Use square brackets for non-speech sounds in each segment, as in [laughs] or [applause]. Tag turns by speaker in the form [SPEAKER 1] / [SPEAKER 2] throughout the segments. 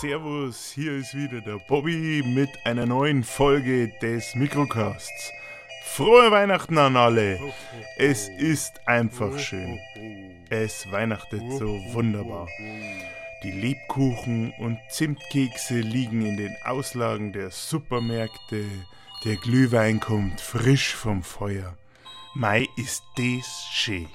[SPEAKER 1] Servus, hier ist wieder der Bobby mit einer neuen Folge des Mikrocasts. Frohe Weihnachten an alle! Es ist einfach schön. Es weihnachtet so wunderbar. Die Lebkuchen und Zimtkekse liegen in den Auslagen der Supermärkte. Der Glühwein kommt frisch vom Feuer. Mai ist des schön.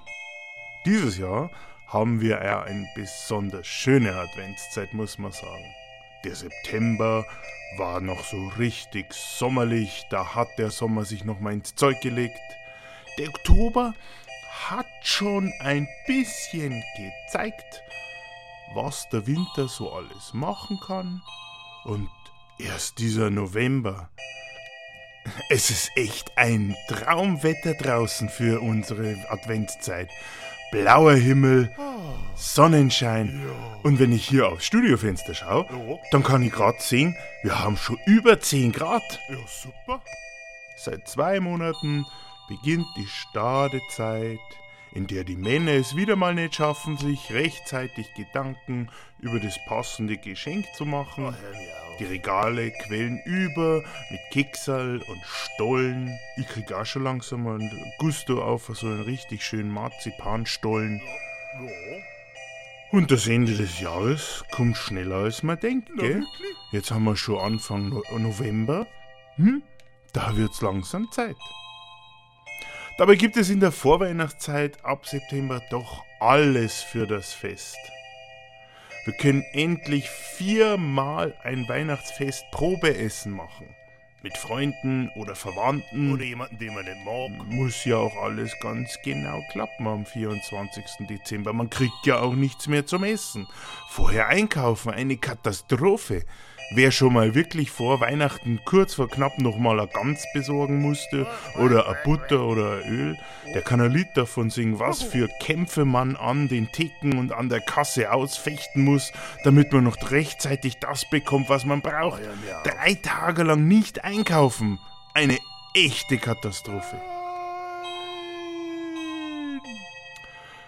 [SPEAKER 1] Dieses Jahr haben wir ja eine besonders schöne Adventszeit, muss man sagen. Der September war noch so richtig sommerlich, da hat der Sommer sich noch mal ins Zeug gelegt. Der Oktober hat schon ein bisschen gezeigt, was der Winter so alles machen kann. Und erst dieser November. Es ist echt ein Traumwetter draußen für unsere Adventszeit blauer Himmel, Sonnenschein. Und wenn ich hier aufs Studiofenster schaue, dann kann ich gerade sehen, wir haben schon über 10 Grad.
[SPEAKER 2] Ja, super.
[SPEAKER 1] Seit zwei Monaten beginnt die Stadezeit, in der die Männer es wieder mal nicht schaffen, sich rechtzeitig Gedanken über das passende Geschenk zu machen. Die Regale quellen über mit Keksal und Stollen. Ich krieg auch schon langsam einen Gusto auf so einen richtig schönen Marzipanstollen.
[SPEAKER 2] Ja.
[SPEAKER 1] Und das Ende des Jahres kommt schneller als man denkt,
[SPEAKER 2] Na,
[SPEAKER 1] gell?
[SPEAKER 2] wirklich?
[SPEAKER 1] Jetzt haben wir schon Anfang no November. Hm? Da wird's langsam Zeit. Dabei gibt es in der Vorweihnachtszeit ab September doch alles für das Fest. Wir können endlich viermal ein Weihnachtsfest Probeessen machen. Mit Freunden oder Verwandten.
[SPEAKER 2] Oder jemanden, den man nicht mag.
[SPEAKER 1] Muss ja auch alles ganz genau klappen am 24. Dezember. Man kriegt ja auch nichts mehr zum Essen. Vorher einkaufen, eine Katastrophe. Wer schon mal wirklich vor Weihnachten kurz vor knapp noch mal eine Gans besorgen musste oder eine Butter oder ein Öl, der kann ein Lied davon singen, was für Kämpfe man an den Theken und an der Kasse ausfechten muss, damit man noch rechtzeitig das bekommt, was man braucht.
[SPEAKER 2] Auf.
[SPEAKER 1] Drei Tage lang nicht einkaufen. Eine echte Katastrophe.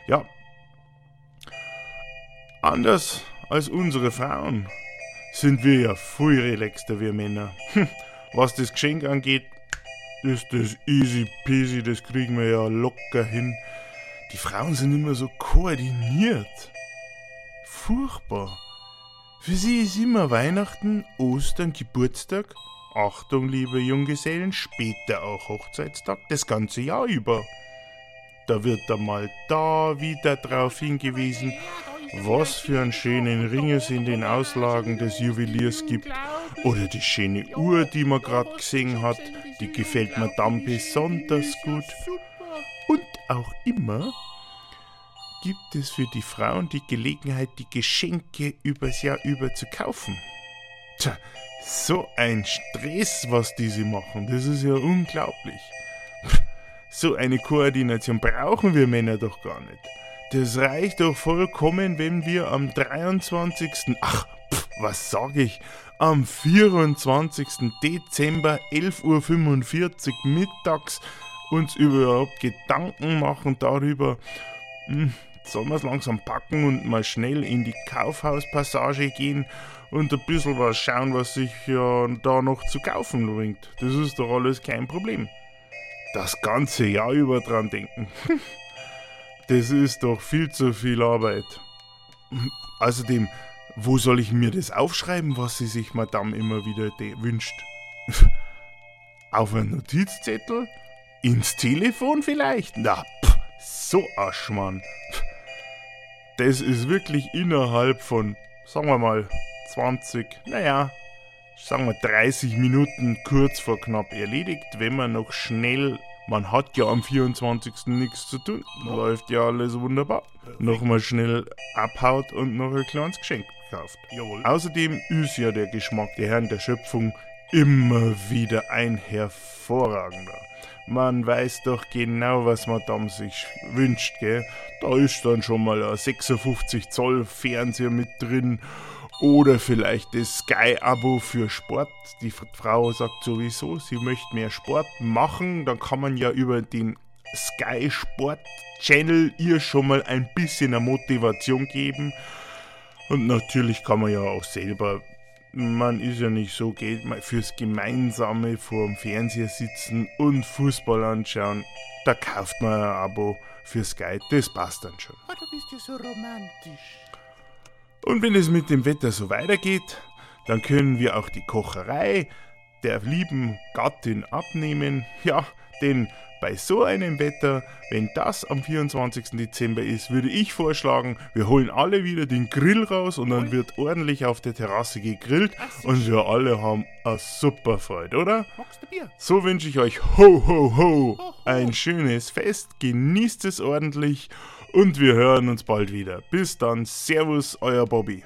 [SPEAKER 1] Ja. Anders als unsere Frauen sind wir ja viel relaxter, wir Männer. Hm, Was das Geschenk angeht, ist das easy peasy, das kriegen wir ja locker hin. Die Frauen sind immer so koordiniert. Furchtbar. Für sie ist immer Weihnachten, Ostern, Geburtstag, Achtung, liebe Junggesellen, später auch Hochzeitstag, das ganze Jahr über. Da wird dann mal da wieder drauf hingewiesen, was für einen schönen Ring es in den Auslagen des Juweliers gibt. Oder die schöne Uhr, die man gerade gesehen hat, die gefällt mir dann besonders gut. Und auch immer gibt es für die Frauen die Gelegenheit, die Geschenke übers Jahr über zu kaufen. Tja, so ein Stress, was diese machen, das ist ja unglaublich. So eine Koordination brauchen wir Männer doch gar nicht. Das reicht doch vollkommen, wenn wir am 23. Ach, pff, was sag ich? Am 24. Dezember 11.45 Uhr mittags uns überhaupt Gedanken machen darüber, hm, sollen wir es langsam packen und mal schnell in die Kaufhauspassage gehen und ein bisschen was schauen, was sich ja da noch zu kaufen bringt. Das ist doch alles kein Problem. Das ganze Jahr über dran denken. [laughs] Das ist doch viel zu viel Arbeit. Außerdem, wo soll ich mir das aufschreiben, was sie sich Madame immer wieder de- wünscht? [laughs] Auf einen Notizzettel? Ins Telefon vielleicht? Na, pff, so. Pff, Das ist wirklich innerhalb von, sagen wir mal, 20, naja, sagen wir 30 Minuten kurz vor knapp erledigt, wenn man noch schnell, man hat ja am 24. nichts zu tun, läuft ja alles wunderbar, nochmal schnell abhaut und noch ein kleines Geschenk kauft.
[SPEAKER 2] Jawohl.
[SPEAKER 1] Außerdem ist ja der Geschmack der Herren der Schöpfung immer wieder ein hervorragender. Man weiß doch genau, was Madame sich wünscht, gell? Da ist dann schon mal ein 56 Zoll Fernseher mit drin oder vielleicht das Sky-Abo für Sport. Die Frau sagt sowieso, sie möchte mehr Sport machen. Dann kann man ja über den Sky Sport Channel ihr schon mal ein bisschen eine Motivation geben. Und natürlich kann man ja auch selber, man ist ja nicht so, geht fürs Gemeinsame vorm Fernseher sitzen und Fußball anschauen. Da kauft man ein Abo für Sky, das passt dann schon.
[SPEAKER 2] Oh, du bist ja so romantisch.
[SPEAKER 1] Und wenn es mit dem Wetter so weitergeht, dann können wir auch die Kocherei der lieben Gattin abnehmen. Ja, denn bei so einem Wetter, wenn das am 24. Dezember ist, würde ich vorschlagen, wir holen alle wieder den Grill raus und dann wird ordentlich auf der Terrasse gegrillt und wir alle haben eine super Freude, oder? So wünsche ich euch ho ho ho ein schönes Fest, genießt es ordentlich und wir hören uns bald wieder. Bis dann, Servus, euer Bobby.